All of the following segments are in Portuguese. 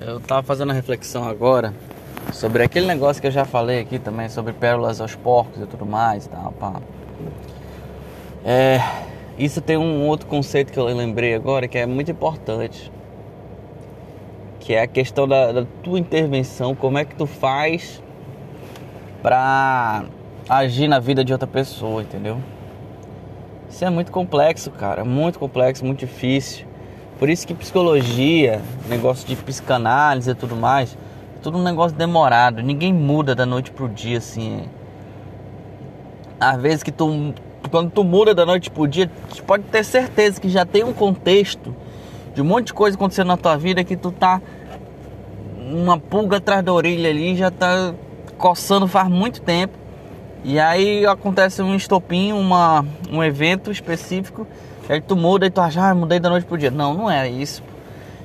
Eu tava fazendo a reflexão agora sobre aquele negócio que eu já falei aqui também, sobre pérolas aos porcos e tudo mais e tal, pá. É, isso tem um outro conceito que eu lembrei agora que é muito importante. Que é a questão da, da tua intervenção, como é que tu faz pra agir na vida de outra pessoa, entendeu? Isso é muito complexo, cara, muito complexo, muito difícil. Por isso que psicologia, negócio de psicanálise e tudo mais, é tudo um negócio demorado. Ninguém muda da noite pro dia assim. Às vezes que tu quando tu muda da noite pro dia, tu pode ter certeza que já tem um contexto de um monte de coisa acontecendo na tua vida que tu tá uma pulga atrás da orelha ali, já tá coçando faz muito tempo. E aí acontece um estopim, uma, um evento específico Aí tu muda e tu acha, ah, mudei da noite pro dia. Não, não é isso.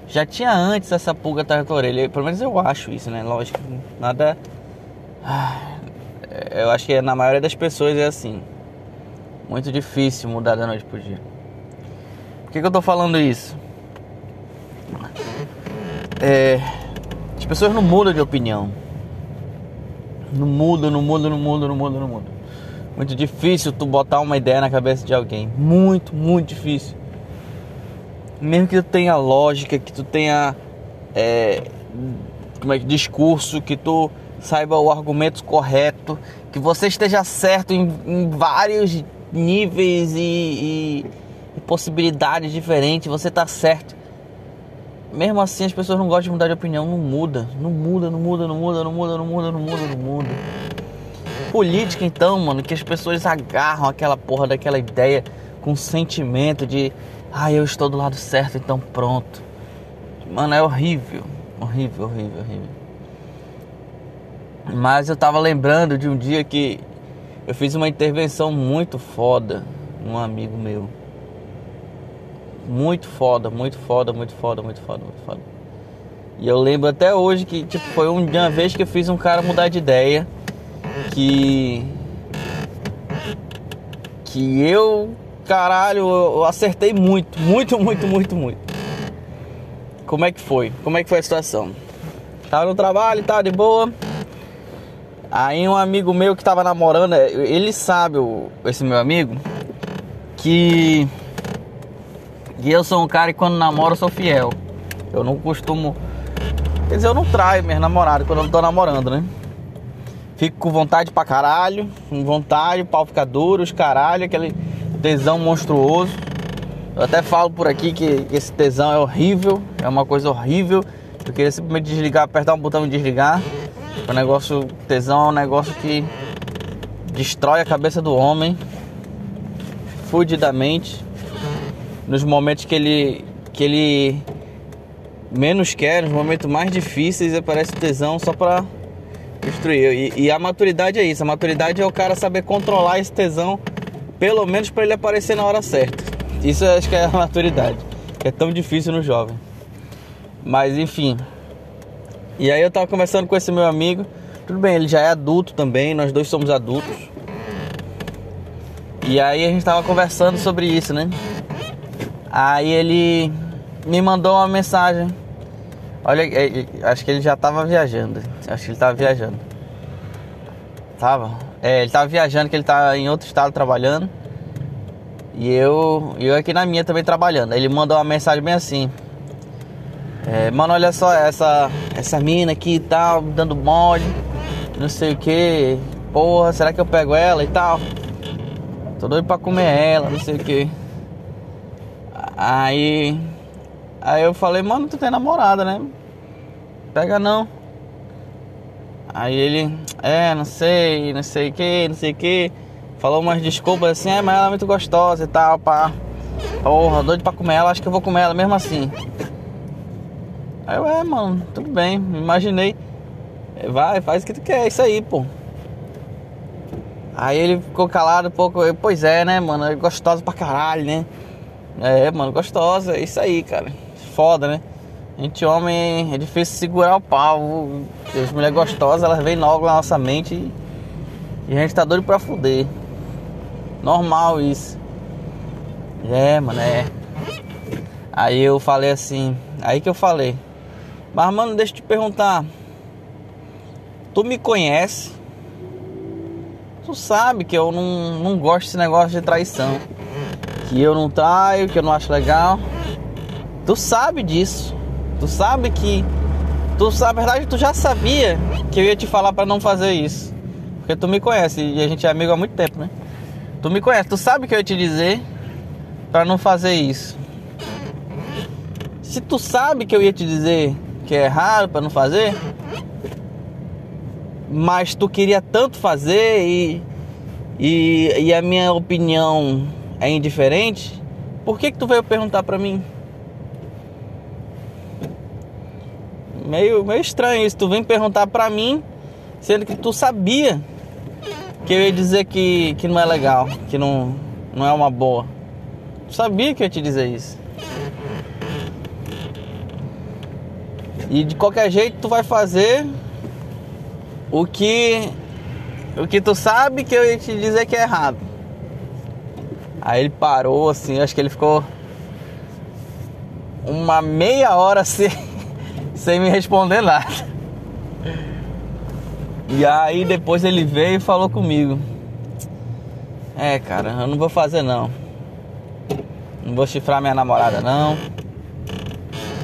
Já tinha antes essa pulga atrás da tua orelha. Pelo menos eu acho isso, né? Lógico, nada. Ah, eu acho que é, na maioria das pessoas é assim. Muito difícil mudar da noite pro dia. Por que, que eu tô falando isso? É, as pessoas não mudam de opinião. Não mudam, não mudam, não mudam, não mudam, não mudam. Muito difícil tu botar uma ideia na cabeça de alguém. Muito, muito difícil. Mesmo que tu tenha lógica, que tu tenha é, como é que discurso, que tu saiba o argumento correto, que você esteja certo em, em vários níveis e, e, e possibilidades diferentes, você tá certo. Mesmo assim, as pessoas não gostam de mudar de opinião, não muda, não muda, não muda, não muda, não muda, não muda, não muda. Não muda. Não muda política, então, mano, que as pessoas agarram aquela porra daquela ideia com sentimento de, ah, eu estou do lado certo, então pronto. Mano, é horrível. Horrível, horrível, horrível. Mas eu tava lembrando de um dia que eu fiz uma intervenção muito foda num amigo meu. Muito foda, muito foda, muito foda, muito foda, muito foda. E eu lembro até hoje que tipo, foi uma vez que eu fiz um cara mudar de ideia que que eu, caralho, eu acertei muito, muito, muito, muito, muito. Como é que foi? Como é que foi a situação? Tava no trabalho, tava de boa. Aí um amigo meu que tava namorando, ele sabe, esse meu amigo, que, que eu sou um cara que quando namoro eu sou fiel. Eu não costumo. Quer dizer, eu não traio minha namorada quando eu não tô namorando, né? Fico com vontade pra caralho, com vontade, o pau fica duro, os caralho, aquele tesão monstruoso. Eu até falo por aqui que, esse tesão é horrível, é uma coisa horrível. Eu queria simplesmente desligar, apertar um botão e desligar. O negócio, tesão é um negócio que destrói a cabeça do homem fudidamente nos momentos que ele que ele menos quer, nos momentos mais difíceis, aparece tesão só pra destruir. E, e, a maturidade é isso. A maturidade é o cara saber controlar esse tesão, pelo menos para ele aparecer na hora certa. Isso acho que é a maturidade, que é tão difícil no jovem. Mas enfim. E aí eu tava conversando com esse meu amigo. Tudo bem, ele já é adulto também, nós dois somos adultos. E aí a gente tava conversando sobre isso, né? Aí ele me mandou uma mensagem Olha, é, é, acho que ele já tava viajando. Acho que ele tava viajando. Tava? É, ele tava viajando, que ele tá em outro estado trabalhando. E eu, eu aqui na minha também trabalhando. Ele mandou uma mensagem bem assim. É, mano, olha só essa essa mina aqui e tal, dando mole, não sei o que. Porra, será que eu pego ela e tal? Tô doido pra comer ela, não sei o que. Aí Aí eu falei, mano, tu tem namorada, né? Pega não. Aí ele, é, não sei, não sei o que, não sei o que. Falou umas desculpas assim, é, mas ela é muito gostosa e tal, pá. Porra, doido pra comer ela, acho que eu vou comer ela mesmo assim. Aí eu, é, mano, tudo bem, imaginei. Vai, faz o que tu quer, é isso aí, pô. Aí ele ficou calado um pouco, pois é, né, mano, é gostosa pra caralho, né? É, mano, gostosa, é isso aí, cara foda, né? Gente, homem, é difícil segurar o pau. As mulheres gostosas, elas vêm logo na nossa mente e, e a gente tá doido pra fuder. Normal isso. É, mano, é. Aí eu falei assim, aí que eu falei. Mas, mano, deixa eu te perguntar. Tu me conhece? Tu sabe que eu não, não gosto desse negócio de traição. Que eu não traio, que eu não acho legal. Tu sabe disso. Tu sabe que. Tu, na verdade, tu já sabia que eu ia te falar para não fazer isso. Porque tu me conhece e a gente é amigo há muito tempo, né? Tu me conhece, tu sabe que eu ia te dizer para não fazer isso. Se tu sabe que eu ia te dizer que é errado para não fazer, mas tu queria tanto fazer e, e, e a minha opinião é indiferente, por que que tu veio perguntar para mim? Meio, meio estranho isso, tu vem perguntar para mim, sendo que tu sabia que eu ia dizer que, que não é legal, que não, não é uma boa. Tu sabia que eu ia te dizer isso. E de qualquer jeito tu vai fazer o que o que tu sabe que eu ia te dizer que é errado. Aí ele parou assim, acho que ele ficou uma meia hora sem, sem me responder nada. E aí depois ele veio e falou comigo. É, cara, eu não vou fazer não. Não vou chifrar minha namorada não.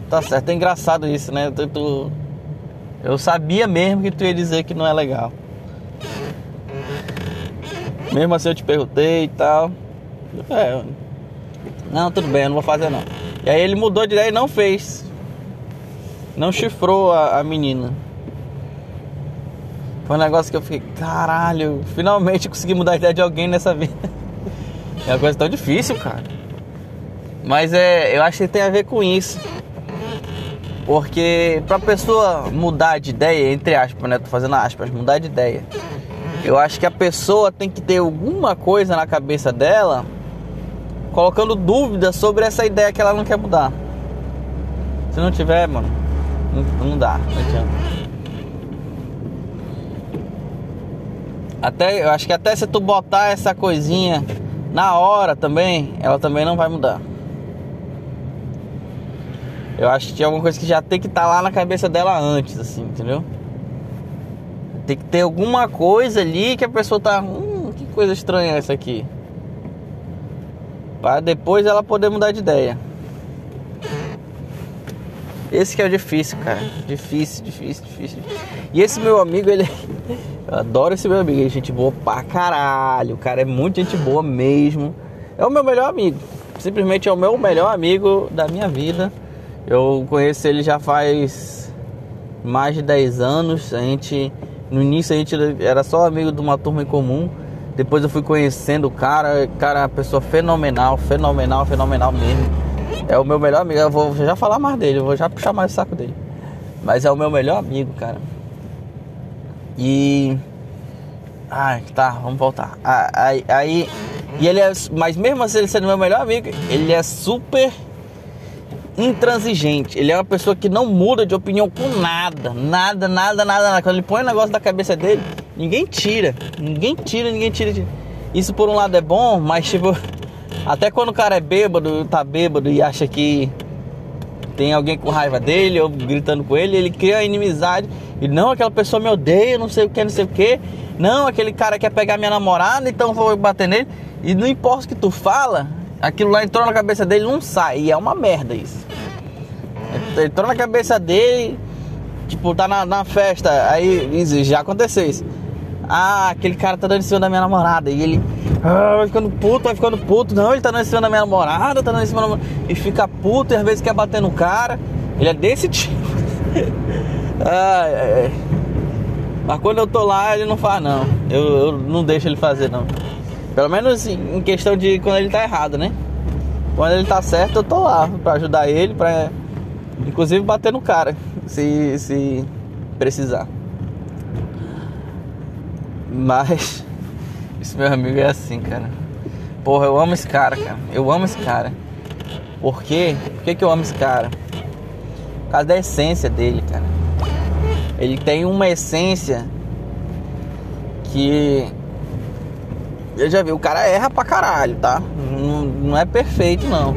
Tá certo, é engraçado isso, né? Tu, tu, eu sabia mesmo que tu ia dizer que não é legal. Mesmo assim eu te perguntei e tal. É, não, tudo bem, eu não vou fazer não. E aí ele mudou de ideia e não fez. Não chifrou a, a menina. Foi um negócio que eu fiquei, caralho, finalmente consegui mudar a ideia de alguém nessa vida. É uma coisa tão difícil, cara. Mas é, eu acho que tem a ver com isso. Porque pra pessoa mudar de ideia, entre aspas, né? Tô fazendo aspas, mudar de ideia. Eu acho que a pessoa tem que ter alguma coisa na cabeça dela colocando dúvida sobre essa ideia que ela não quer mudar. Se não tiver, mano, não, não dá, não adianta. Até, eu acho que até se tu botar essa coisinha na hora também, ela também não vai mudar. Eu acho que tinha alguma coisa que já tem que estar tá lá na cabeça dela antes, assim, entendeu? Tem que ter alguma coisa ali que a pessoa tá. Hum, que coisa estranha essa aqui. Para depois ela poder mudar de ideia. Esse que é o difícil, cara. Difícil, difícil, difícil. E esse meu amigo, ele. Eu adoro esse meu amigo. Ele é gente boa pra caralho. O cara é muito gente boa mesmo. É o meu melhor amigo. Simplesmente é o meu melhor amigo da minha vida. Eu conheço ele já faz mais de 10 anos. A gente. No início a gente era só amigo de uma turma em comum. Depois eu fui conhecendo o cara. Cara, é pessoa fenomenal, fenomenal, fenomenal mesmo. É o meu melhor amigo. Eu vou já falar mais dele, eu vou já puxar mais o saco dele. Mas é o meu melhor amigo, cara. E. Ai, tá, vamos voltar. Aí, aí. E ele é. Mas mesmo assim, ele sendo meu melhor amigo, ele é super intransigente. Ele é uma pessoa que não muda de opinião com nada. Nada, nada, nada, nada. Quando ele põe o negócio da cabeça dele, ninguém tira. Ninguém tira, ninguém tira. Isso por um lado é bom, mas tipo. Até quando o cara é bêbado, tá bêbado e acha que tem alguém com raiva dele ou gritando com ele, ele cria inimizade. E não, aquela pessoa me odeia, não sei o que, não sei o que. Não, aquele cara quer pegar minha namorada, então vou bater nele. E não importa o que tu fala, aquilo lá entrou na cabeça dele não sai. E é uma merda isso. Entrou na cabeça dele, tipo, tá na, na festa, aí já aconteceu isso. Ah, aquele cara tá dando em cima da minha namorada. E ele ah, vai ficando puto, vai ficando puto. Não, ele tá dando em cima da minha namorada, tá dando em cima da namorada. E fica puto e às vezes quer bater no cara. Ele é desse tipo. ai, ai, ai. Mas quando eu tô lá, ele não faz não. Eu, eu não deixo ele fazer não. Pelo menos em questão de quando ele tá errado, né? Quando ele tá certo, eu tô lá pra ajudar ele, pra inclusive bater no cara, se, se precisar. Mas esse meu amigo é assim, cara. Porra, eu amo esse cara, cara. Eu amo esse cara. Por quê? Por que, que eu amo esse cara? Por causa da essência dele, cara. Ele tem uma essência que. Eu já vi, o cara erra pra caralho, tá? Não, não é perfeito, não.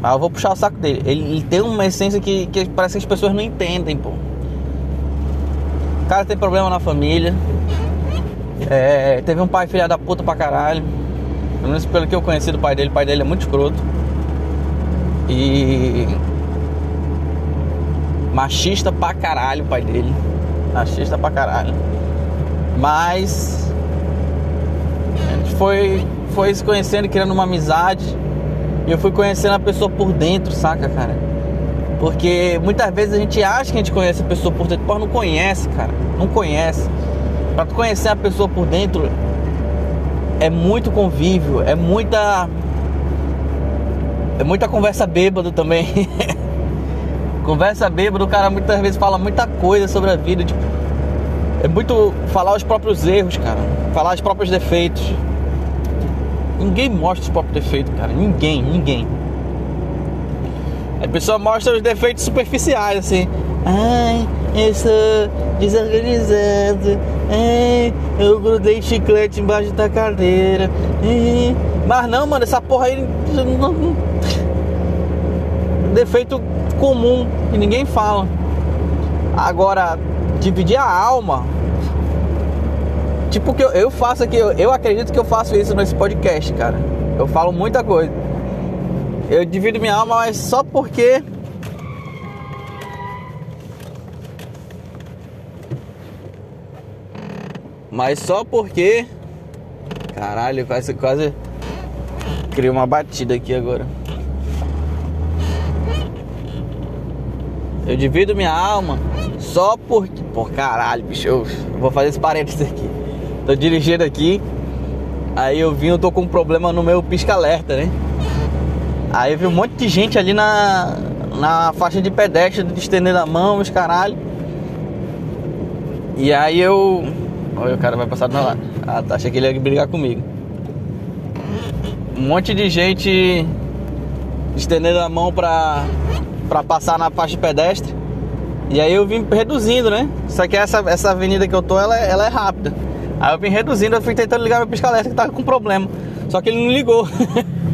Mas eu vou puxar o saco dele. Ele, ele tem uma essência que, que parece que as pessoas não entendem, pô. O cara tem problema na família. É, teve um pai filha da puta pra caralho. Pelo menos pelo que eu conheci do pai dele, o pai dele é muito escroto. E. Machista pra caralho o pai dele. Machista pra caralho. Mas. A gente foi, foi se conhecendo criando uma amizade. E eu fui conhecendo a pessoa por dentro, saca, cara? Porque muitas vezes a gente acha que a gente conhece a pessoa por dentro, mas não conhece, cara. Não conhece. Tu conhecer a pessoa por dentro é muito convívio, é muita. É muita conversa bêbado também. conversa bêbado, o cara muitas vezes fala muita coisa sobre a vida. Tipo, é muito falar os próprios erros, cara. Falar os próprios defeitos. Ninguém mostra os próprios defeitos, cara. Ninguém, ninguém. A pessoa mostra os defeitos superficiais, assim. Ai, eu sou desorganizado. Ai, eu grudei chiclete embaixo da cadeira. Ai, mas não, mano, essa porra aí. Defeito comum que ninguém fala. Agora, dividir a alma. Tipo que eu, eu faço aqui, eu, eu acredito que eu faço isso nesse podcast, cara. Eu falo muita coisa. Eu divido minha alma, mas só porque Mas só porque. Caralho, quase, quase criei uma batida aqui agora. Eu divido minha alma só porque. Por caralho, bicho. Eu vou fazer esse parênteses aqui. Tô dirigindo aqui. Aí eu vim, eu tô com um problema no meu pisca-alerta, né? Aí eu vi um monte de gente ali na, na faixa de pedestre, estendendo a mão, os caralho. E aí eu Olha, o cara vai passar meu lado. Ah, tá. Achei que ele ia brigar comigo. Um monte de gente estendendo a mão pra, pra passar na faixa de pedestre. E aí eu vim reduzindo, né? Só que essa, essa avenida que eu tô, ela, é, ela é rápida. Aí eu vim reduzindo, eu fui tentando ligar meu pisca-alerta que tava com problema. Só que ele não ligou.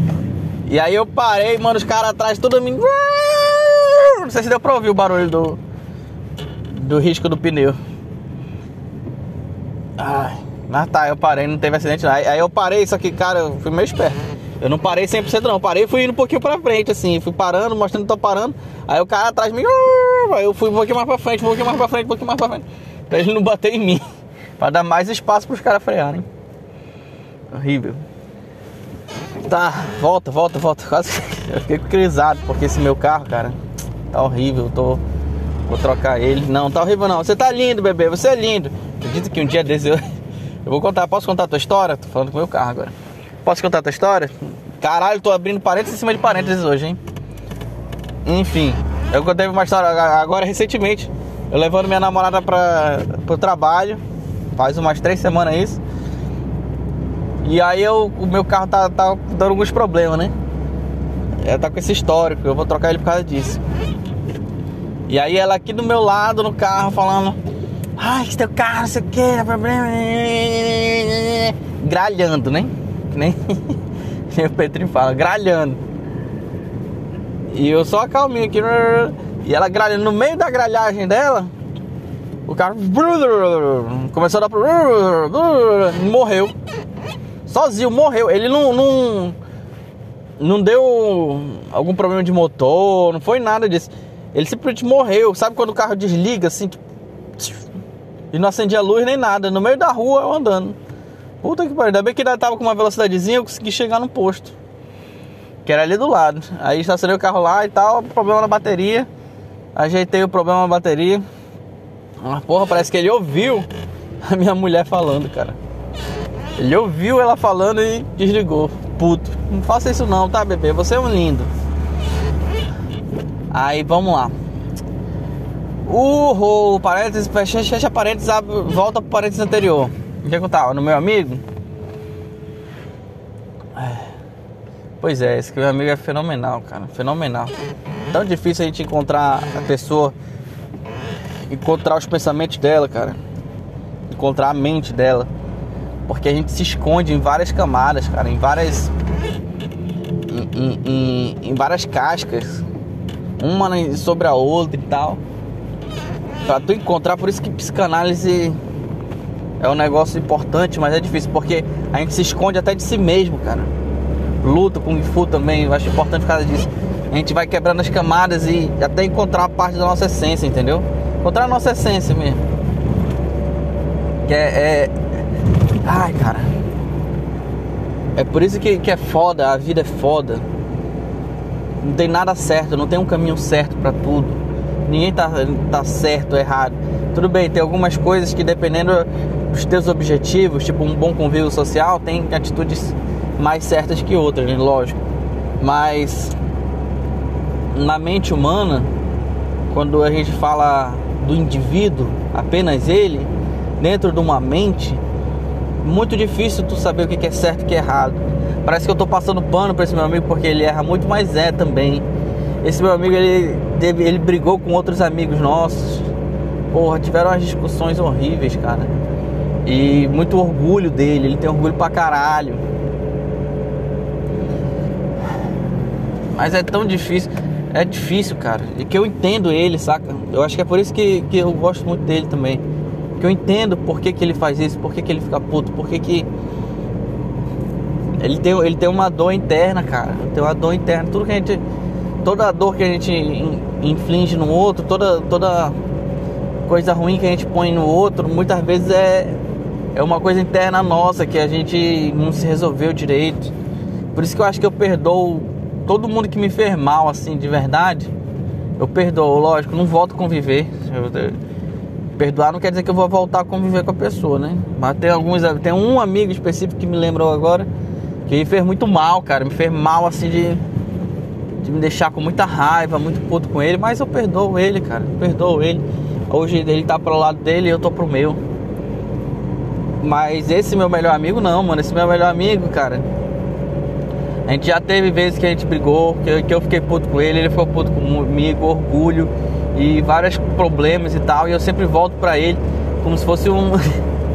e aí eu parei, mano, os caras atrás, todo mundo. Não sei se deu pra ouvir o barulho do, do risco do pneu. Ai, mas tá, eu parei, não teve acidente lá. Aí eu parei, só que, cara, eu fui meio esperto. Eu não parei 100% não, parei e fui indo um pouquinho pra frente, assim, fui parando, mostrando que tô parando. Aí o cara atrás de mim, aí eu fui um pouquinho mais pra frente, um pouquinho mais pra frente, um pouquinho mais pra frente. Pra ele não bater em mim, pra dar mais espaço pros caras frearem. Horrível. Tá, volta, volta, volta. Quase eu fiquei crisado, porque esse meu carro, cara, tá horrível. Eu tô. Vou trocar ele. Não, tá horrível não. Você tá lindo, bebê, você é lindo. Acredito que um dia desse eu, eu vou contar. Posso contar a tua história? Tô falando com o meu carro agora. Posso contar a tua história? Caralho, tô abrindo parênteses em cima de parênteses hoje, hein? Enfim, eu contei uma história agora recentemente. Eu levando minha namorada pra, pro trabalho. Faz umas três semanas isso. E aí eu, o meu carro tá, tá dando alguns problemas, né? Ela tá com esse histórico, eu vou trocar ele por causa disso. E aí ela aqui do meu lado no carro falando Ai, que teu carro, não sei o que, dá problema. Gralhando, né? Que nem o Petrinho fala, gralhando. E eu só calminho aqui. E ela gralhando no meio da gralhagem dela. O carro começou a dar. Morreu. Sozinho, morreu. Ele não, não. Não deu algum problema de motor, não foi nada disso. Ele simplesmente morreu. Sabe quando o carro desliga assim? E não acendia luz nem nada, no meio da rua eu andando. Puta que pariu, ainda bem que ainda tava com uma velocidadezinha, eu consegui chegar no posto. Que era ali do lado. Aí estacionei o carro lá e tal, problema na bateria. Ajeitei o problema na bateria. Mas porra, parece que ele ouviu a minha mulher falando, cara. Ele ouviu ela falando e desligou. Puto. Não faça isso não, tá, bebê? Você é um lindo. Aí vamos lá. O parênteses, fecha, parênteses, abre, volta pro parênteses anterior. O que eu tava? No meu amigo? É. Pois é, esse meu amigo é fenomenal, cara. Fenomenal. Tão difícil a gente encontrar a pessoa, encontrar os pensamentos dela, cara. Encontrar a mente dela. Porque a gente se esconde em várias camadas, cara. Em várias. em, em, em várias cascas, uma sobre a outra e tal. Pra tu encontrar, por isso que psicanálise é um negócio importante, mas é difícil, porque a gente se esconde até de si mesmo, cara. Luta, Kung Fu também, eu acho importante por causa disso. A gente vai quebrando as camadas e até encontrar a parte da nossa essência, entendeu? Encontrar a nossa essência mesmo. Que é. é... Ai, cara. É por isso que, que é foda, a vida é foda. Não tem nada certo, não tem um caminho certo para tudo. Ninguém tá, tá certo ou errado. Tudo bem, tem algumas coisas que dependendo dos teus objetivos, tipo um bom convívio social, tem atitudes mais certas que outras, né? lógico. Mas na mente humana, quando a gente fala do indivíduo, apenas ele, dentro de uma mente, muito difícil tu saber o que é certo e o que é errado. Parece que eu tô passando pano para esse meu amigo porque ele erra muito, mas é também. Esse meu amigo ele teve, ele brigou com outros amigos nossos. Porra, tiveram umas discussões horríveis, cara. E muito orgulho dele, ele tem orgulho pra caralho. Mas é tão difícil. É difícil, cara. E que eu entendo ele, saca? Eu acho que é por isso que, que eu gosto muito dele também. Que eu entendo por que, que ele faz isso, por que, que ele fica puto, por que, que. Ele tem, ele tem uma dor interna, cara. Tem uma dor interna. Tudo que a gente. Toda a dor que a gente inflige no outro, toda, toda coisa ruim que a gente põe no outro, muitas vezes é, é uma coisa interna nossa que a gente não se resolveu direito. Por isso que eu acho que eu perdoo todo mundo que me fez mal, assim, de verdade. Eu perdoo, lógico, não volto a conviver. Eu, perdoar não quer dizer que eu vou voltar a conviver com a pessoa, né? Mas tem alguns, tem um amigo específico que me lembrou agora que fez muito mal, cara, me fez mal assim de, de me deixar com muita raiva, muito puto com ele, mas eu perdoo ele, cara, eu perdoo ele. Hoje ele tá pro lado dele e eu tô pro meu. Mas esse meu melhor amigo não, mano, esse meu melhor amigo, cara. A gente já teve vezes que a gente brigou, que eu, que eu fiquei puto com ele, ele ficou puto comigo, orgulho e vários problemas e tal, e eu sempre volto para ele como se fosse um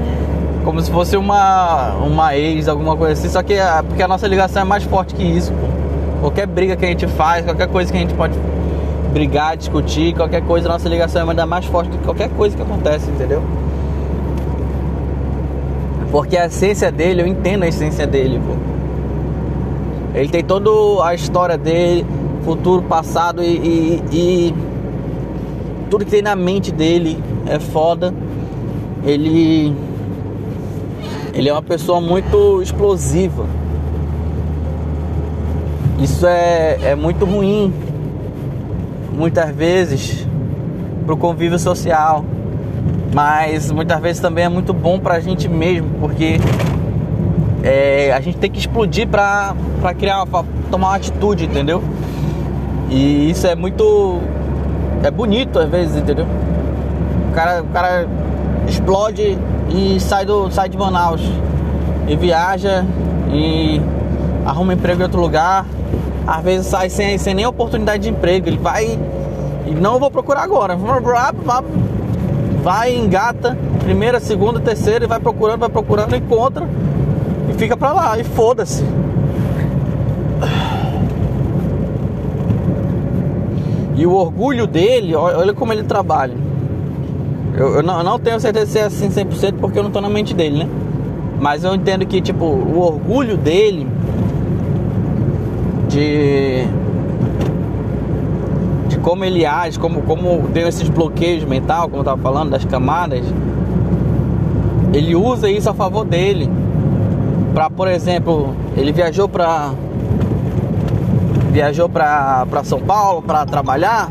como se fosse uma uma ex, alguma coisa assim, só que a, porque a nossa ligação é mais forte que isso, pô. Qualquer briga que a gente faz, qualquer coisa que a gente pode brigar, discutir, qualquer coisa, nossa ligação é ainda mais forte do que qualquer coisa que acontece, entendeu? Porque a essência dele, eu entendo a essência dele, pô. Ele tem toda a história dele, futuro, passado e, e, e tudo que tem na mente dele é foda. Ele ele é uma pessoa muito explosiva. Isso é, é muito ruim, muitas vezes, para o convívio social. Mas muitas vezes também é muito bom para a gente mesmo, porque é, a gente tem que explodir para criar, pra tomar uma atitude, entendeu? E isso é muito é bonito às vezes, entendeu? O cara, o cara explode e sai, do, sai de Manaus e viaja e arruma emprego em outro lugar. Às vezes sai sem, sem nem oportunidade de emprego. Ele vai e não vou procurar agora. Vai, engata, primeira, segunda, terceira, e vai procurando, vai procurando, encontra e fica pra lá. E foda-se. E o orgulho dele, olha como ele trabalha. Eu, eu, não, eu não, tenho certeza se é assim 100% porque eu não tô na mente dele, né? Mas eu entendo que, tipo, o orgulho dele de. de como ele age, como, como tem esses bloqueios mental, como eu tava falando, das camadas. Ele usa isso a favor dele. Pra, por exemplo, ele viajou pra viajou para São Paulo para trabalhar,